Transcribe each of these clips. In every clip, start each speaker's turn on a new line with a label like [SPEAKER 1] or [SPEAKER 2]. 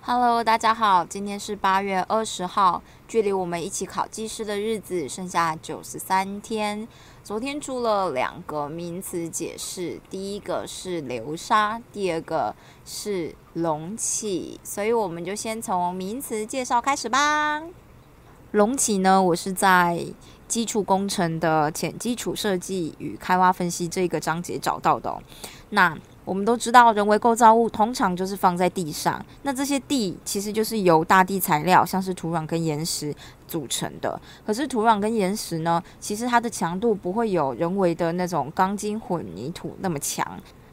[SPEAKER 1] Hello，大家好，今天是八月二十号，距离我们一起考技师的日子剩下九十三天。昨天出了两个名词解释，第一个是流沙，第二个是隆起，所以我们就先从名词介绍开始吧。隆起呢，我是在基础工程的浅基础设计与开挖分析这个章节找到的。那我们都知道，人为构造物通常就是放在地上。那这些地其实就是由大地材料，像是土壤跟岩石组成的。可是土壤跟岩石呢，其实它的强度不会有人为的那种钢筋混凝土那么强。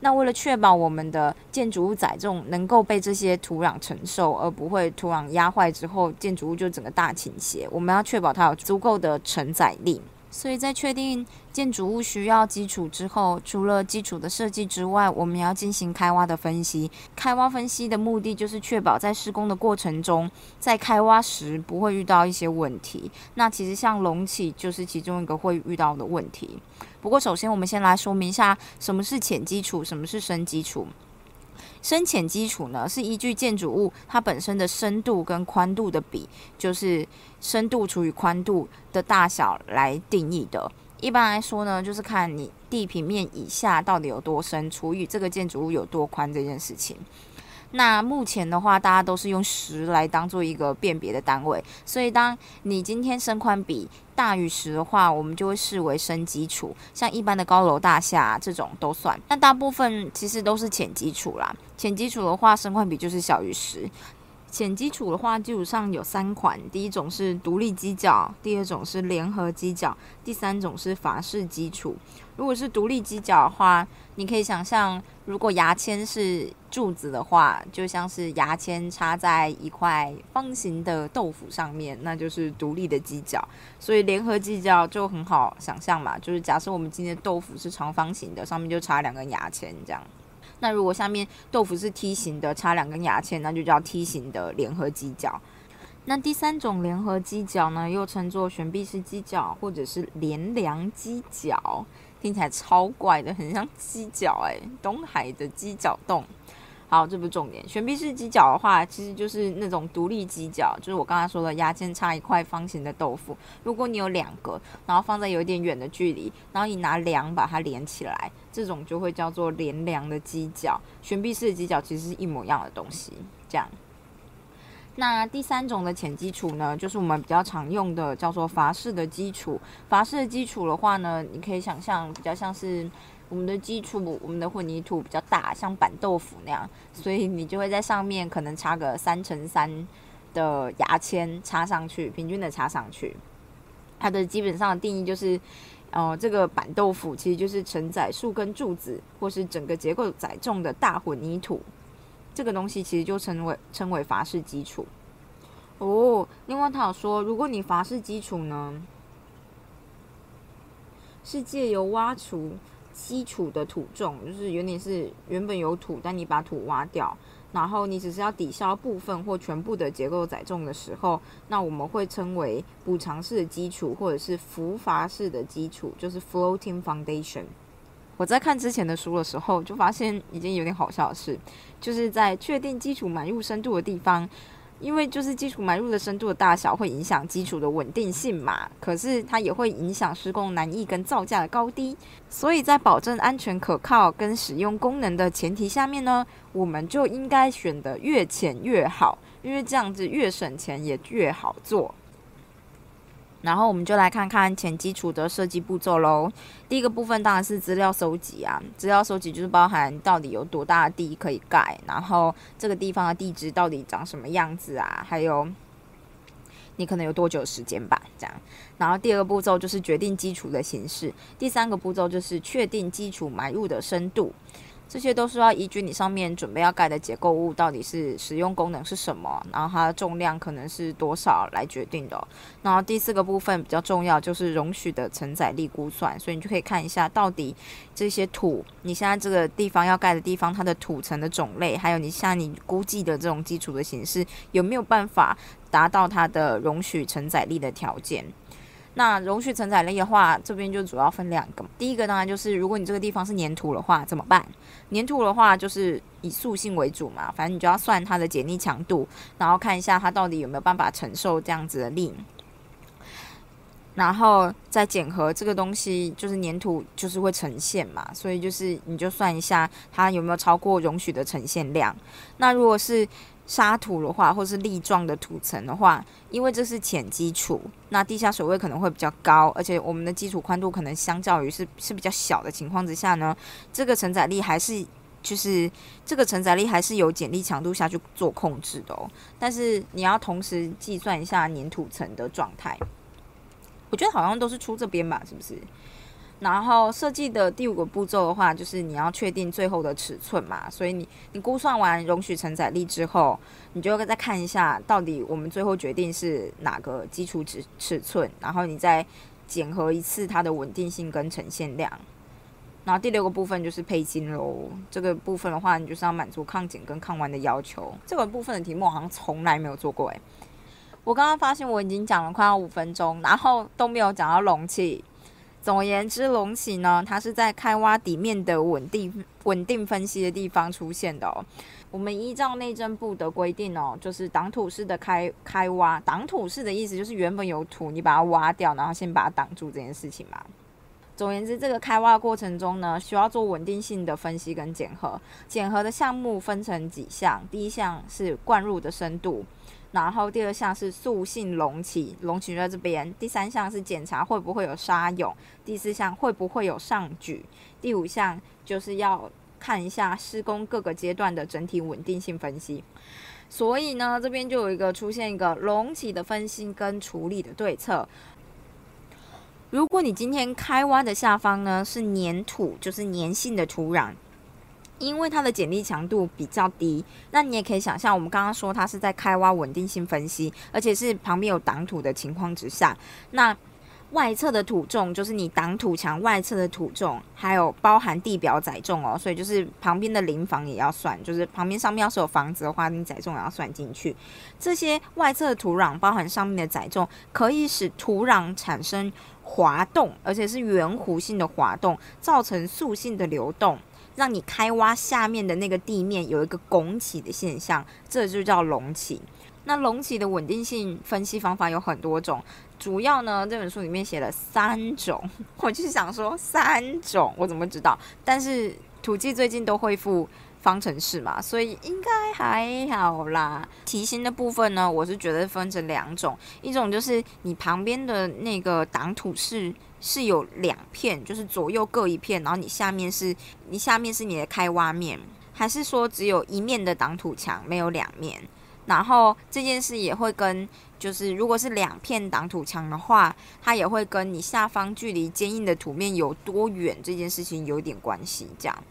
[SPEAKER 1] 那为了确保我们的建筑物载重能够被这些土壤承受，而不会土壤压坏之后建筑物就整个大倾斜，我们要确保它有足够的承载力。所以在确定建筑物需要基础之后，除了基础的设计之外，我们要进行开挖的分析。开挖分析的目的就是确保在施工的过程中，在开挖时不会遇到一些问题。那其实像隆起就是其中一个会遇到的问题。不过首先我们先来说明一下什么是浅基础，什么是深基础。深浅基础呢，是依据建筑物它本身的深度跟宽度的比，就是深度除以宽度的大小来定义的。一般来说呢，就是看你地平面以下到底有多深，除以这个建筑物有多宽这件事情。那目前的话，大家都是用十来当做一个辨别的单位，所以当你今天身宽比大于十的话，我们就会视为深基础。像一般的高楼大厦这种都算，那大部分其实都是浅基础啦。浅基础的话，身宽比就是小于十。浅基础的话，基础上有三款，第一种是独立基脚，第二种是联合基脚，第三种是法式基础。如果是独立基脚的话，你可以想象，如果牙签是柱子的话，就像是牙签插在一块方形的豆腐上面，那就是独立的基脚。所以联合基脚就很好想象嘛，就是假设我们今天豆腐是长方形的，上面就插两根牙签这样。那如果下面豆腐是梯形的，插两根牙签，那就叫梯形的联合鸡脚。那第三种联合鸡脚呢，又称作悬臂式鸡脚，或者是连梁鸡脚，听起来超怪的，很像鸡脚哎，东海的鸡脚洞。好，这不是重点。悬臂式基脚的话，其实就是那种独立基脚，就是我刚才说的牙签插一块方形的豆腐。如果你有两个，然后放在有一点远的距离，然后你拿梁把它连起来，这种就会叫做连梁的基脚。悬臂式的基脚其实是一模一样的东西。这样，那第三种的浅基础呢，就是我们比较常用的，叫做法式的基础。法式的基础的话呢，你可以想象比较像是。我们的基础，我们的混凝土比较大，像板豆腐那样，所以你就会在上面可能插个三乘三的牙签插上去，平均的插上去。它的基本上的定义就是，呃，这个板豆腐其实就是承载数根柱子或是整个结构载重的大混凝土，这个东西其实就称为称为法式基础。哦，另外他有说，如果你法式基础呢，是借由挖除。基础的土重就是有点是原本有土，但你把土挖掉，然后你只是要抵消部分或全部的结构载重的时候，那我们会称为补偿式的基础，或者是浮筏式的基础，就是 floating foundation。我在看之前的书的时候，就发现已经有点好笑的事，就是在确定基础埋入深度的地方。因为就是基础埋入的深度的大小会影响基础的稳定性嘛，可是它也会影响施工难易跟造价的高低，所以在保证安全可靠跟使用功能的前提下面呢，我们就应该选的越浅越好，因为这样子越省钱也越好做。然后我们就来看看前基础的设计步骤喽。第一个部分当然是资料收集啊，资料收集就是包含到底有多大的地可以盖，然后这个地方的地质到底长什么样子啊，还有你可能有多久时间吧，这样。然后第二个步骤就是决定基础的形式，第三个步骤就是确定基础埋入的深度。这些都是要依据你上面准备要盖的结构物到底是使用功能是什么，然后它的重量可能是多少来决定的。然后第四个部分比较重要，就是容许的承载力估算，所以你就可以看一下到底这些土，你现在这个地方要盖的地方，它的土层的种类，还有你像你估计的这种基础的形式，有没有办法达到它的容许承载力的条件。那容许承载力的话，这边就主要分两个。第一个当然就是，如果你这个地方是粘土的话，怎么办？粘土的话就是以塑性为主嘛，反正你就要算它的剪力强度，然后看一下它到底有没有办法承受这样子的力。然后再检核这个东西，就是粘土就是会呈现嘛，所以就是你就算一下它有没有超过容许的呈现量。那如果是沙土的话，或是粒状的土层的话，因为这是浅基础，那地下水位可能会比较高，而且我们的基础宽度可能相较于是是比较小的情况之下呢，这个承载力还是就是这个承载力还是有剪力强度下去做控制的哦。但是你要同时计算一下粘土层的状态。我觉得好像都是出这边吧，是不是？然后设计的第五个步骤的话，就是你要确定最后的尺寸嘛。所以你你估算完容许承载力之后，你就再看一下到底我们最后决定是哪个基础尺尺寸，然后你再检核一次它的稳定性跟呈现量。然后第六个部分就是配筋喽。这个部分的话，你就是要满足抗紧跟抗弯的要求。这个部分的题目好像从来没有做过诶。我刚刚发现我已经讲了快要五分钟，然后都没有讲到容器。总而言之，隆起呢，它是在开挖底面的稳定稳定分析的地方出现的哦。我们依照内政部的规定哦，就是挡土式的开开挖，挡土式的意思就是原本有土，你把它挖掉，然后先把它挡住这件事情嘛。总言之，这个开挖过程中呢，需要做稳定性的分析跟检核。检核的项目分成几项，第一项是灌入的深度。然后第二项是塑性隆起，隆起在这边。第三项是检查会不会有沙涌，第四项会不会有上举，第五项就是要看一下施工各个阶段的整体稳定性分析。所以呢，这边就有一个出现一个隆起的分析跟处理的对策。如果你今天开挖的下方呢是粘土，就是粘性的土壤。因为它的剪力强度比较低，那你也可以想象，我们刚刚说它是在开挖稳定性分析，而且是旁边有挡土的情况之下，那外侧的土重就是你挡土墙外侧的土重，还有包含地表载重哦，所以就是旁边的邻房也要算，就是旁边上面要是有房子的话，你载重也要算进去。这些外侧的土壤包含上面的载重，可以使土壤产生滑动，而且是圆弧性的滑动，造成塑性的流动。让你开挖下面的那个地面有一个拱起的现象，这就叫隆起。那隆起的稳定性分析方法有很多种，主要呢这本书里面写了三种。我就是想说三种，我怎么知道？但是土记最近都恢复方程式嘛，所以应该还好啦。题型的部分呢，我是觉得分成两种，一种就是你旁边的那个挡土是。是有两片，就是左右各一片，然后你下面是你下面是你的开挖面，还是说只有一面的挡土墙，没有两面？然后这件事也会跟，就是如果是两片挡土墙的话，它也会跟你下方距离坚硬的土面有多远这件事情有点关系。这样，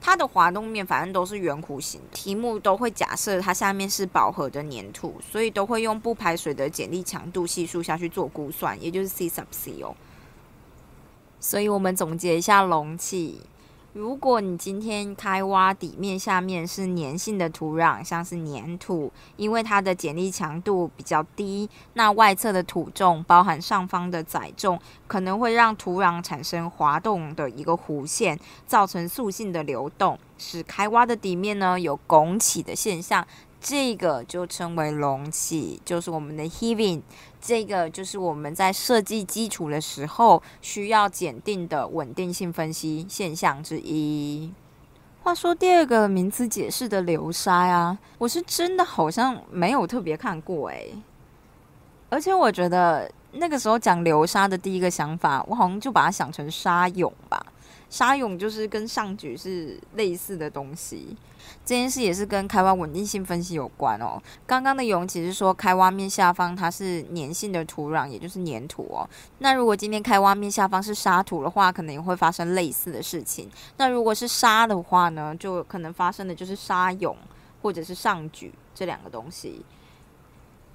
[SPEAKER 1] 它的滑动面反正都是圆弧形，题目都会假设它下面是饱和的粘土，所以都会用不排水的剪力强度系数下去做估算，也就是 C sub C 哦。所以我们总结一下容器。如果你今天开挖底面下面是粘性的土壤，像是粘土，因为它的剪力强度比较低，那外侧的土重包含上方的载重，可能会让土壤产生滑动的一个弧线，造成塑性的流动，使开挖的底面呢有拱起的现象。这个就称为隆起，就是我们的 heaving。这个就是我们在设计基础的时候需要检定的稳定性分析现象之一。话说第二个名词解释的流沙呀，我是真的好像没有特别看过诶。而且我觉得那个时候讲流沙的第一个想法，我好像就把它想成沙涌吧。沙涌就是跟上举是类似的东西，这件事也是跟开挖稳定性分析有关哦。刚刚的涌其实说开挖面下方它是粘性的土壤，也就是粘土哦。那如果今天开挖面下方是沙土的话，可能也会发生类似的事情。那如果是沙的话呢，就可能发生的就是沙涌或者是上举这两个东西。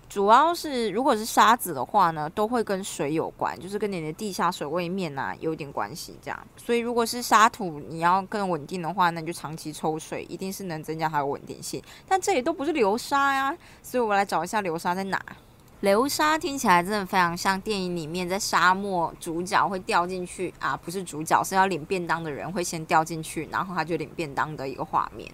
[SPEAKER 1] 主要是，如果是沙子的话呢，都会跟水有关，就是跟你的地下水位面啊有点关系。这样，所以如果是沙土，你要更稳定的话，那你就长期抽水，一定是能增加它的稳定性。但这里都不是流沙呀，所以我来找一下流沙在哪。流沙听起来真的非常像电影里面在沙漠主角会掉进去啊，不是主角是要领便当的人会先掉进去，然后他就领便当的一个画面。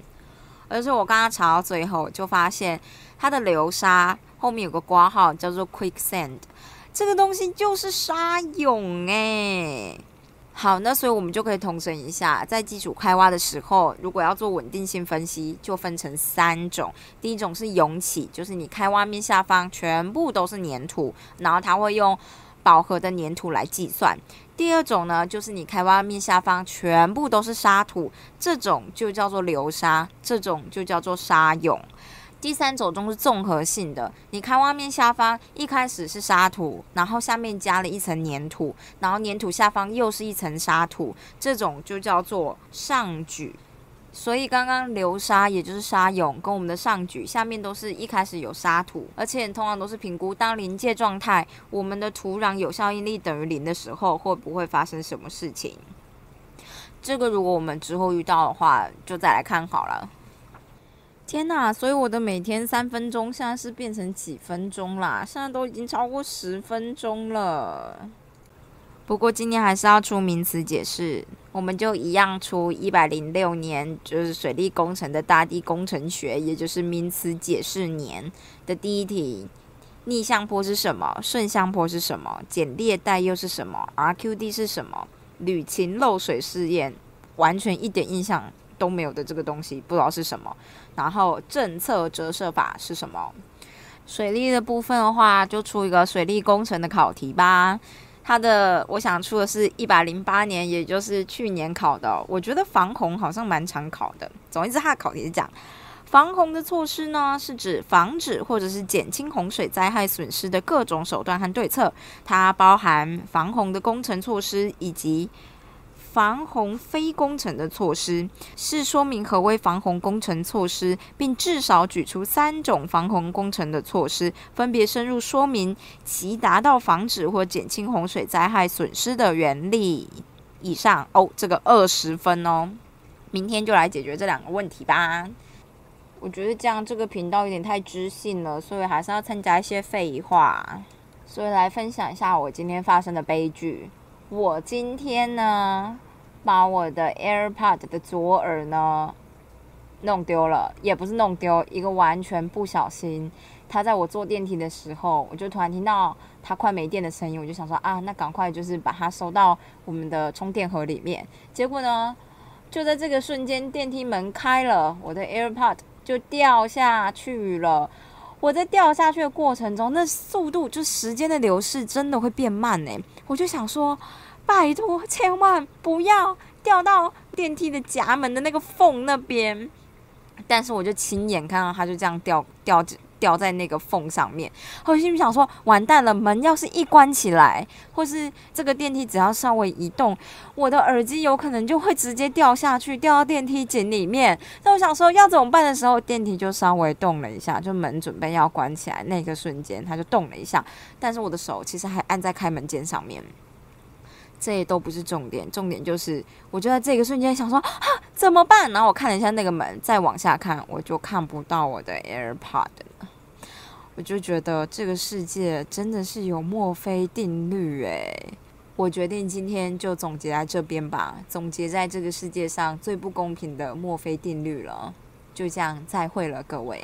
[SPEAKER 1] 而且我刚刚查到最后，就发现它的流沙后面有个挂号叫做 quicksand，这个东西就是沙涌诶。好，那所以我们就可以统整一下，在基础开挖的时候，如果要做稳定性分析，就分成三种。第一种是涌起，就是你开挖面下方全部都是粘土，然后它会用饱和的粘土来计算。第二种呢，就是你开挖面下方全部都是沙土，这种就叫做流沙，这种就叫做沙涌。第三种中是综合性的，你开挖面下方一开始是沙土，然后下面加了一层粘土，然后粘土下方又是一层沙土，这种就叫做上举。所以刚刚流沙也就是沙涌，跟我们的上举下面都是一开始有沙土，而且通常都是评估当临界状态，我们的土壤有效应力等于零的时候，会不会发生什么事情？这个如果我们之后遇到的话，就再来看好了。天呐！所以我的每天三分钟现在是变成几分钟啦？现在都已经超过十分钟了。不过今天还是要出名词解释，我们就一样出一百零六年，就是水利工程的大地工程学，也就是名词解释年的第一题：逆向坡是什么？顺向坡是什么？剪裂带又是什么？RQD 是什么？铝琴漏水试验，完全一点印象。都没有的这个东西不知道是什么，然后政策折射法是什么？水利的部分的话，就出一个水利工程的考题吧。它的我想出的是一百零八年，也就是去年考的。我觉得防洪好像蛮常考的。总之，它的考题是讲防洪的措施呢，是指防止或者是减轻洪水灾害损失的各种手段和对策。它包含防洪的工程措施以及。防洪非工程的措施是说明何为防洪工程措施，并至少举出三种防洪工程的措施，分别深入说明其达到防止或减轻洪水灾害损失的原理。以上哦，这个二十分哦，明天就来解决这两个问题吧。我觉得这样这个频道有点太知性了，所以还是要参加一些废话。所以来分享一下我今天发生的悲剧。我今天呢？把我的 AirPod 的左耳呢弄丢了，也不是弄丢，一个完全不小心。他在我坐电梯的时候，我就突然听到他快没电的声音，我就想说啊，那赶快就是把它收到我们的充电盒里面。结果呢，就在这个瞬间，电梯门开了，我的 AirPod 就掉下去了。我在掉下去的过程中，那速度就时间的流逝真的会变慢呢。我就想说。拜托，千万不要掉到电梯的夹门的那个缝那边。但是我就亲眼看到它就这样掉掉掉在那个缝上面。我心里想说，完蛋了，门要是一关起来，或是这个电梯只要稍微移动，我的耳机有可能就会直接掉下去，掉到电梯井里面。那我想说要怎么办的时候，电梯就稍微动了一下，就门准备要关起来那个瞬间，它就动了一下。但是我的手其实还按在开门键上面。这些都不是重点，重点就是我就在这个瞬间想说啊怎么办？然后我看了一下那个门，再往下看，我就看不到我的 AirPod 了。我就觉得这个世界真的是有墨菲定律诶。我决定今天就总结在这边吧，总结在这个世界上最不公平的墨菲定律了。就这样，再会了各位。